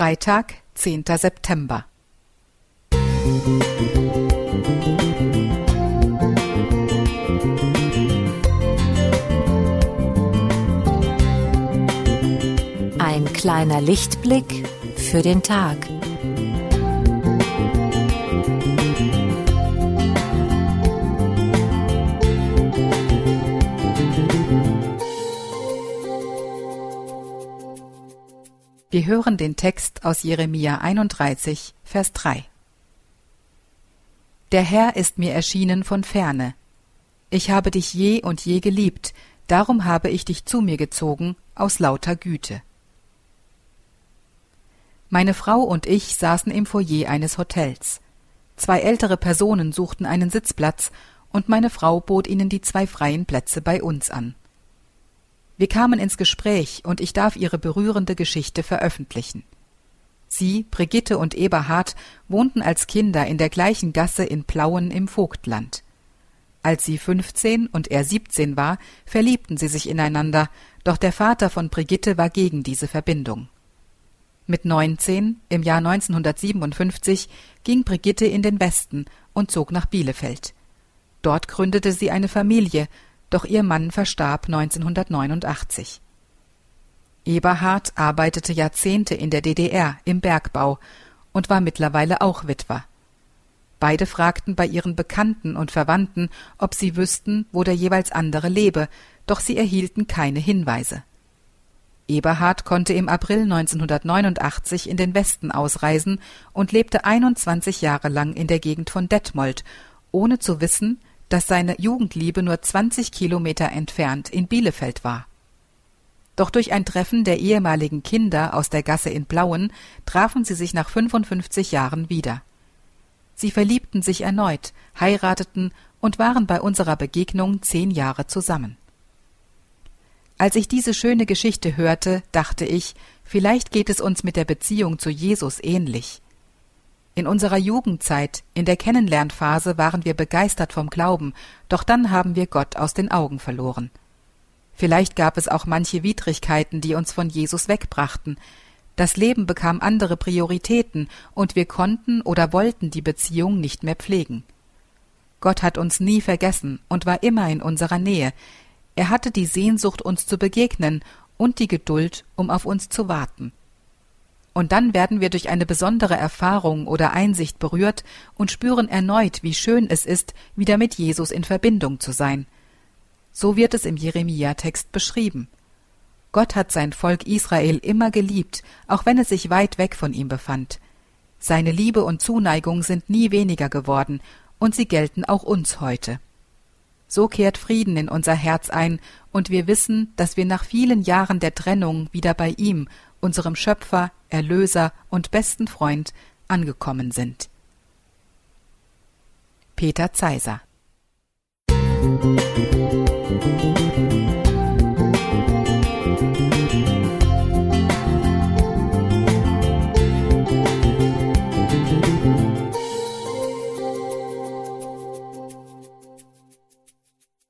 Freitag, 10. September. Ein kleiner Lichtblick für den Tag. Wir hören den Text aus Jeremia 31, Vers 3. Der Herr ist mir erschienen von ferne. Ich habe dich je und je geliebt, darum habe ich dich zu mir gezogen aus lauter Güte. Meine Frau und ich saßen im Foyer eines Hotels. Zwei ältere Personen suchten einen Sitzplatz, und meine Frau bot ihnen die zwei freien Plätze bei uns an. Wir kamen ins Gespräch und ich darf ihre berührende Geschichte veröffentlichen. Sie, Brigitte und Eberhard wohnten als Kinder in der gleichen Gasse in Plauen im Vogtland. Als sie fünfzehn und er siebzehn war, verliebten sie sich ineinander, doch der Vater von Brigitte war gegen diese Verbindung. Mit neunzehn, im Jahr 1957, ging Brigitte in den Westen und zog nach Bielefeld. Dort gründete sie eine Familie doch ihr Mann verstarb 1989. Eberhard arbeitete Jahrzehnte in der DDR im Bergbau und war mittlerweile auch Witwer. Beide fragten bei ihren Bekannten und Verwandten, ob sie wüssten, wo der jeweils andere lebe, doch sie erhielten keine Hinweise. Eberhard konnte im April 1989 in den Westen ausreisen und lebte 21 Jahre lang in der Gegend von Detmold, ohne zu wissen, dass seine Jugendliebe nur 20 Kilometer entfernt in Bielefeld war. Doch durch ein Treffen der ehemaligen Kinder aus der Gasse in Blauen trafen sie sich nach 55 Jahren wieder. Sie verliebten sich erneut, heirateten und waren bei unserer Begegnung zehn Jahre zusammen. Als ich diese schöne Geschichte hörte, dachte ich, vielleicht geht es uns mit der Beziehung zu Jesus ähnlich. In unserer Jugendzeit, in der Kennenlernphase waren wir begeistert vom Glauben, doch dann haben wir Gott aus den Augen verloren. Vielleicht gab es auch manche Widrigkeiten, die uns von Jesus wegbrachten. Das Leben bekam andere Prioritäten und wir konnten oder wollten die Beziehung nicht mehr pflegen. Gott hat uns nie vergessen und war immer in unserer Nähe. Er hatte die Sehnsucht, uns zu begegnen und die Geduld, um auf uns zu warten. Und dann werden wir durch eine besondere Erfahrung oder Einsicht berührt und spüren erneut, wie schön es ist, wieder mit Jesus in Verbindung zu sein. So wird es im Jeremia-Text beschrieben. Gott hat sein Volk Israel immer geliebt, auch wenn es sich weit weg von ihm befand. Seine Liebe und Zuneigung sind nie weniger geworden, und sie gelten auch uns heute. So kehrt Frieden in unser Herz ein, und wir wissen, dass wir nach vielen Jahren der Trennung wieder bei ihm unserem Schöpfer, Erlöser und besten Freund angekommen sind. Peter Zeiser Musik